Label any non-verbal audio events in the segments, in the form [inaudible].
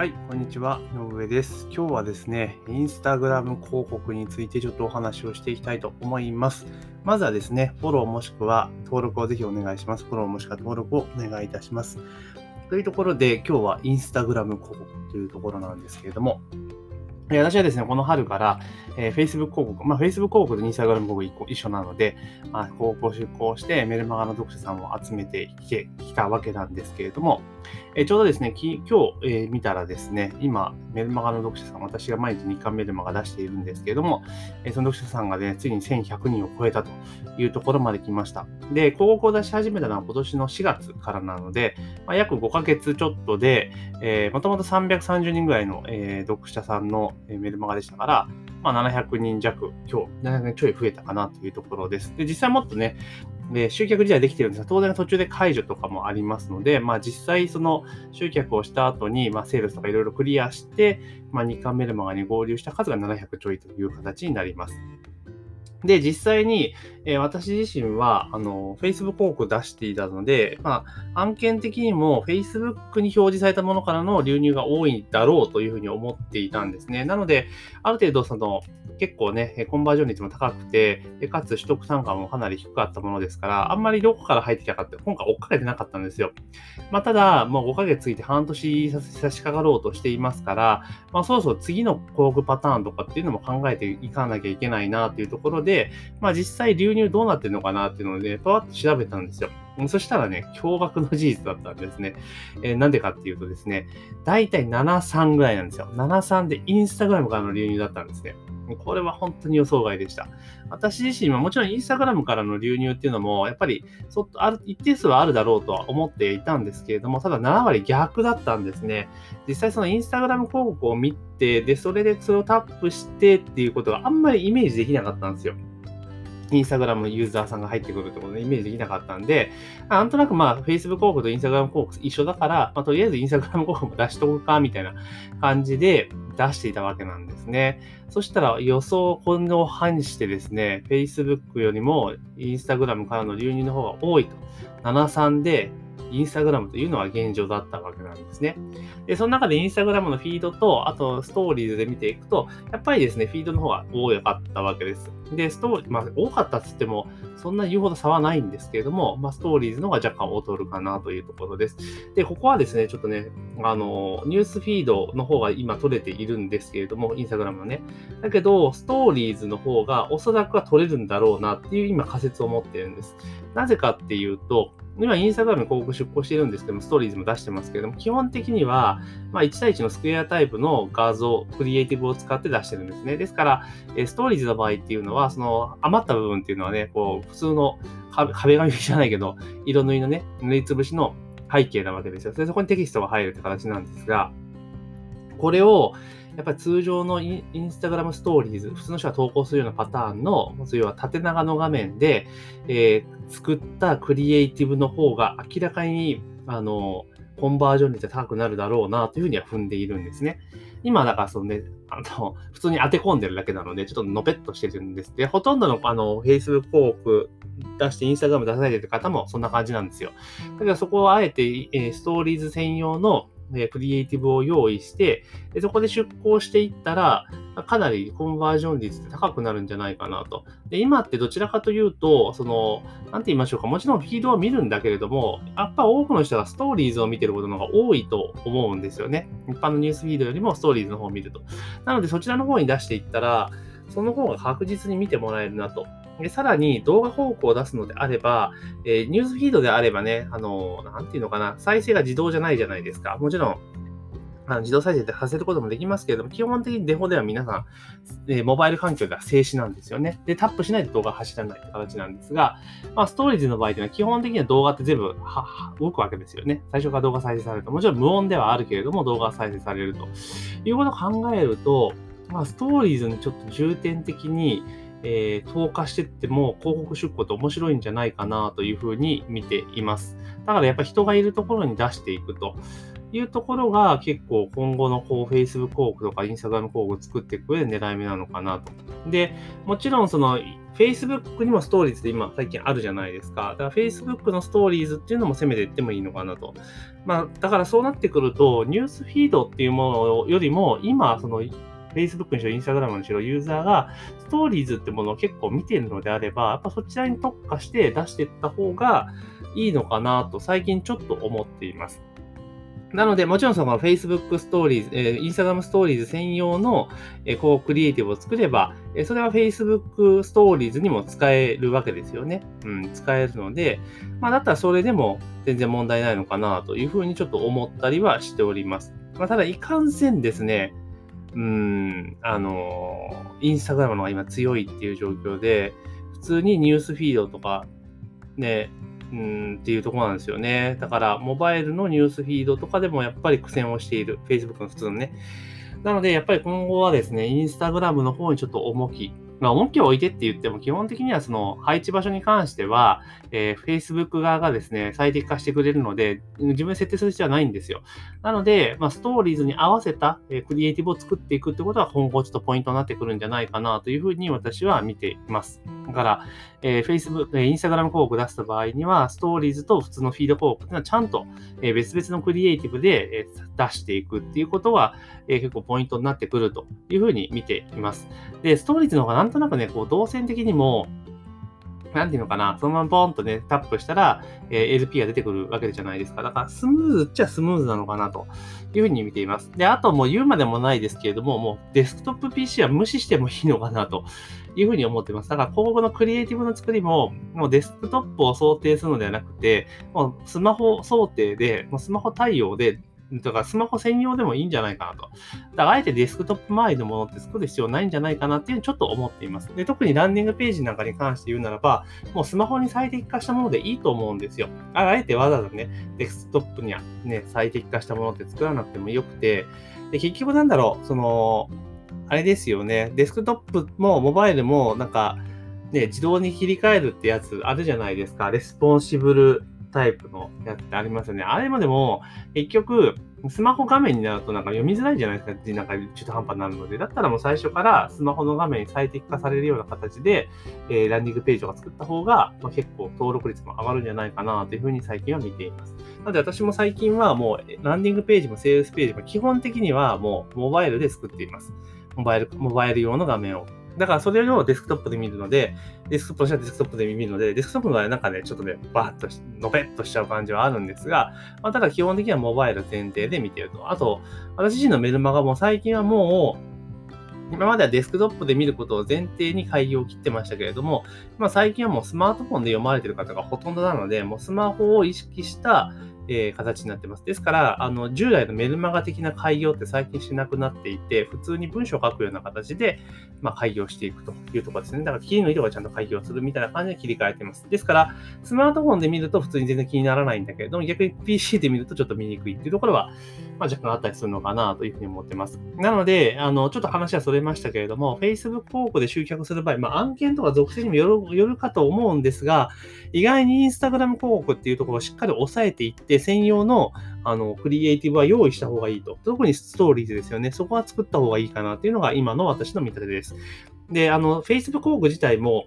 はい、こんにちは。井上です。今日はですね、インスタグラム広告についてちょっとお話をしていきたいと思います。まずはですね、フォローもしくは登録をぜひお願いします。フォローもしくは登録をお願いいたします。というところで、今日はインスタグラム広告というところなんですけれども、私はですね、この春から、えー Facebook 広告、まあ、Facebook 広告と Instagram 広告一個一緒なので、まあ、広告を出稿してメルマガの読者さんを集めてきてきたわけなんですけれども、えちょうどですね、き今日、えー見たらですね、今、メルマガの読者さん、私が毎日日刊メルマガ出しているんですけれども、えーその読者さんがね、ついに1100人を超えたというところまで来ました。で、広告を出し始めたのは今年の4月からなので、まあ、約5ヶ月ちょっとで、え、もともと330人ぐらいの、え読者さんのえメルマガでしたから、まあ、700人弱、今日、700人ちょい増えたかなというところです。で、実際もっとね、で集客自体できてるんですが、当然途中で解除とかもありますので、まあ、実際その集客をした後に、まあ、セールスとかいろいろクリアして、まあ、2巻メルマガに合流した数が700ちょいという形になります。で、実際に、えー私自身は、あの、Facebook 広告出していたので、まあ、案件的にも Facebook に表示されたものからの流入が多いだろうというふうに思っていたんですね。なので、ある程度、その、結構ね、コンバージョン率も高くて、かつ取得単価もかなり低かったものですから、あんまりどこから入ってきたかって、今回追っかけてなかったんですよ。まあ、ただ、もう5ヶ月過ぎて半年差し差し掛かろうとしていますから、まあ、そろそろ次の広告パターンとかっていうのも考えていかなきゃいけないなというところで、まあ、実際流入どうなってるのかなっていうので、パワッと調べたんですよ。そしたらね、驚愕の事実だったんですね。えーなんでかっていうとですね、だいたい73ぐらいなんですよ。73でインスタグラムからの流入だったんですね。これは本当に予想外でした。私自身はもちろんインスタグラムからの流入っていうのも、やっぱりそある一定数はあるだろうとは思っていたんですけれども、ただ7割逆だったんですね。実際そのインスタグラム広告を見て、で、それでそれをタップしてっていうことがあんまりイメージできなかったんですよ。インスタグラムユーザーさんが入ってくるってことでイメージできなかったんで、なんとなくまあ、Facebook 広告とインスタグラム広告一緒だから、まあ、とりあえずインスタグラム広告も [laughs] 出しとこうか、みたいな感じで出していたわけなんですね。そしたら予想を今後反してですね、Facebook よりもインスタグラムからの流入の方が多いと。73で、インスタグラムというのは現状だったわけなんですね。で、その中でインスタグラムのフィードと、あとストーリーズで見ていくと、やっぱりですね、フィードの方が多かったわけです。で、ストーリー、まあ、多かったっつっても、そんな言うほど差はないんですけれども、まあ、ストーリーズの方が若干劣るかなというところです。で、ここはですね、ちょっとね、あの、ニュースフィードの方が今取れているんですけれども、インスタグラムのね。だけど、ストーリーズの方がおそらくは取れるんだろうなっていう今仮説を持っているんです。なぜかっていうと、今、インスタグラムに広告出稿してるんですけども、ストーリーズも出してますけれども、基本的には、まあ、1対1のスクエアタイプの画像、クリエイティブを使って出してるんですね。ですから、ストーリーズの場合っていうのは、その余った部分っていうのはね、こう、普通の壁紙じゃないけど、色塗りのね、塗りつぶしの背景なわけですよ。それそこにテキストが入るって形なんですが、これを、やっぱり通常のインインスタグラムストーリーズ、普通の人が投稿するようなパターンの、要は縦長の画面で、えー作ったクリエイティブの方が明らかに、あの、コンバージョン率が高くなるだろうなというふうには踏んでいるんですね。今、だからそのね、あの、普通に当て込んでるだけなので、ちょっとのぺっとしてるんです。で、ほとんどの、あの、Facebook 広告出して Instagram 出されてる方もそんな感じなんですよ。だからそこをあえて、えーストーリーズ専用の、えクリエイティブを用意して、でそこで出稿していったら、かなりコンバージョン率って高くなるんじゃないかなと。で、今ってどちらかというと、その、なんて言いましょうか、もちろんフィードを見るんだけれども、やっぱ多くの人がストーリーズを見てることの方が多いと思うんですよね。一般のニュースフィードよりもストーリーズの方を見ると。なので、そちらの方に出していったら、その方が確実に見てもらえるなと。でさらに動画広告を出すのであれば、えニュースフィードであればね、あの、なんていうのかな、再生が自動じゃないじゃないですか。もちろん、あの自動再生でさせることもできますけれども、基本的にデフォでは皆さん、えモバイル環境では静止なんですよね。で、タップしないと動画走らないって形なんですが、まあ、ストーリーズの場合というのは基本的には動画って全部動くわけですよね。最初から動画再生されると。もちろん無音ではあるけれども、動画が再生されるということを考えると、まあ、ストーリーズにちょっと重点的に、えー投下してっても広告出稿って面白いんじゃないかなというふうに見ています。だからやっぱ人がいるところに出していくというところが結構今後のこう Facebook 広告とか Instagram 広告を作っていく上で狙い目なのかなと。で、もちろんその Facebook にもストーリーズって今最近あるじゃないですか。だから Facebook のストーリーズっていうのも攻めていってもいいのかなと。まあ、だからそうなってくると、ニュースフィードっていうものよりも、今、その Facebook にしろ、Instagram にしろ、ユーザーがストーリーズってものを結構見てるのであれば、やっぱそちらに特化して出していった方がいいのかなと最近ちょっと思っています。なので、もちろんその Facebook ストーリーズ、えー、Instagram ストーリーズ専用の、えー、こうクリエイティブを作れば、えー、それは Facebook ストーリーズにも使えるわけですよね。うん、使えるので、まあ、だったらそれでも全然問題ないのかなというふうにちょっと思ったりはしております。まあ、ただ、いかんせんですね、うん、あの、インスタグラムの方が今強いっていう状況で、普通にニュースフィードとか、ね、うんっていうところなんですよね。だから、モバイルのニュースフィードとかでもやっぱり苦戦をしている。Facebook の普通のね。なので、やっぱり今後はですね、インスタグラムの方にちょっと重きまあ、重きを置いてって言っても、基本的にはその配置場所に関しては、えー、Facebook 側がですね、最適化してくれるので、自分で設定する必要はないんですよ。なので、まあ、ストーリーズに合わせた、え、クリエイティブを作っていくってことは今後ちょっとポイントになってくるんじゃないかなというふうに私は見ています。だから、えー、Facebook、えー、Instagram 広告出した場合には、ストーリーズと普通のフィード広告っていうのはちゃんと、えー、別々のクリエイティブで、えー、出していくっていうことは、えー、結構ポイントになってくるというふうに見ています。で、ストーリーズの方がなんとなくね、こう動線的にも、なんていうのかな、そのままポンとね、タップしたら、えー、LP が出てくるわけじゃないですか。だから、スムーズっちゃスムーズなのかなというふうに見ています。で、あともう言うまでもないですけれども、もうデスクトップ PC は無視してもいいのかなというふうに思ってます。だから今後のクリエイティブの作りも、もうデスクトップを想定するのではなくて、もうスマホ想定で、もうスマホ対応でだかスマホ専用でもいいんじゃないかなと。だからあえてデスクトップ周りのものって作る必要ないんじゃないかなっていうにちょっと思っています。で、特にランディングページなんかに関して言うならば、もうスマホに最適化したものでいいと思うんですよ。あえてわざわざね、デスクトップにはね、最適化したものって作らなくてもよくて、で、結局なんだろう、その、あれですよね、デスクトップもモバイルもなんか、ね、自動に切り替えるってやつあるじゃないですか。レスポンシブルタイプのやつってありますよね。あれもでも、結局、スマホ画面になるとなんか読みづらいじゃないですか。なんか中途半端になるので。だったらもう最初からスマホの画面に最適化されるような形で、えー、ランディングページを作った方が、まあ、結構登録率も上がるんじゃないかなというふうに最近は見ています。なので私も最近はもうランディングページもセールスページも基本的にはもうモバイルで作っています。モバイル、モバイル用の画面をだからそれをデスクトップで見るので、デスクトップとしてはデスクトップで見るので、デスクトップの場合はなんかね、ちょっとね、バーッとのぺっとしちゃう感じはあるんですが、まあ、ただ基本的にはモバイル前提で見てると。あと、私自身のメルマガも最近はもう、今まではデスクトップで見ることを前提に開業を切ってましたけれども、まあ、最近はもうスマートフォンで読まれてる方がほとんどなので、もうスマホを意識したえー、形になってます。ですから、あの、従来のメルマガ的な開業って最近しなくなっていて、普通に文章を書くような形で、まあ、開業していくというところですね。だから、切りの色がちゃんと開業するみたいな感じで切り替えてます。ですから、スマートフォンで見ると普通に全然気にならないんだけれども、逆に PC で見るとちょっと見にくいっていうところは、まあ、若干あったりするのかなというふうに思ってます。なので、あの、ちょっと話はそれましたけれども、Facebook 広告で集客する場合、まあ、案件とか属性にもよるよるかと思うんですが、意外に Instagram 広告っていうところをしっかり押さえていって、専用のあの、クリエイティブは用意した方がいいと。特にストーリーズですよね。そこは作った方がいいかなっていうのが今の私の見立てです。で、あの、Facebook 広告自体も、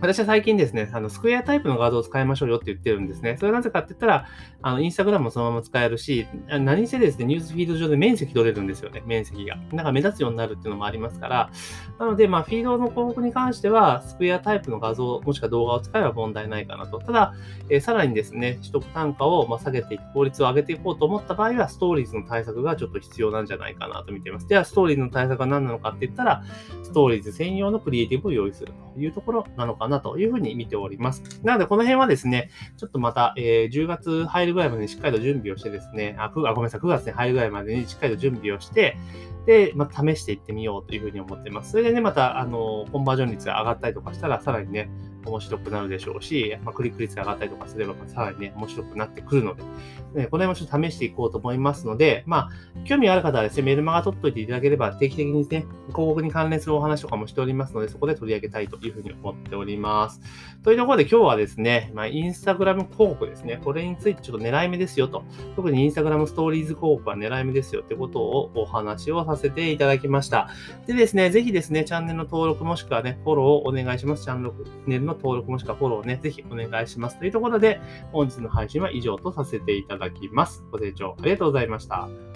私は最近ですね、あの、スクエアタイプの画像を使いましょうよって言ってるんですね。それはなぜかって言ったら、あの、インスタグラムもそのまま使えるし、何せですね、ニュースフィード上で面積取れるんですよね、面積が。なんか目立つようになるっていうのもありますから、なので、まあ、フィードの広告に関しては、スクエアタイプの画像、もしくは動画を使えば問題ないかなと。ただ、えー、さらにですね、取得単価をま下げていく、効率を上げていこうと思った場合は、ストーリーズの対策がちょっと必要なんじゃないかなと見ています。では、ストーリーズの対策は何なのかって言ったら、ストーリーズ専用のクリエイティブを用意するというところなのかななというふうに見ております。なので、この辺はですね、ちょっとまた、えー、10月入るぐらいまでにしっかりと準備をしてですね、あ、あごめんなさい、9月に入るぐらいまでにしっかりと準備をして、で、まあ、試していってみようというふうに思ってます。それでね、また、あの、コンバージョン率が上がったりとかしたら、さらにね、面白くなるでしょうし、まあ、クリック率が上がったりとかすれば、さらにね、面白くなってくるので、ね、この辺もちょっと試していこうと思いますので、まあ、興味ある方はですね、メルマガ取っといていただければ、定期的にね、広告に関連するお話とかもしておりますので、そこで取り上げたいというふうに思っております。というところで今日はですね、まあ、インスタグラム広告ですね、これについてちょっと狙い目ですよと、特にインスタグラムストーリーズ広告は狙い目ですよってことをお話をさせていただきました。でですね、ぜひですね、チャンネルの登録もしくはね、フォローをお願いします。チャンネルの登録もしくはフォローをね、ぜひお願いします。というところで、本日の配信は以上とさせていただきます。ご清聴ありがとうございました。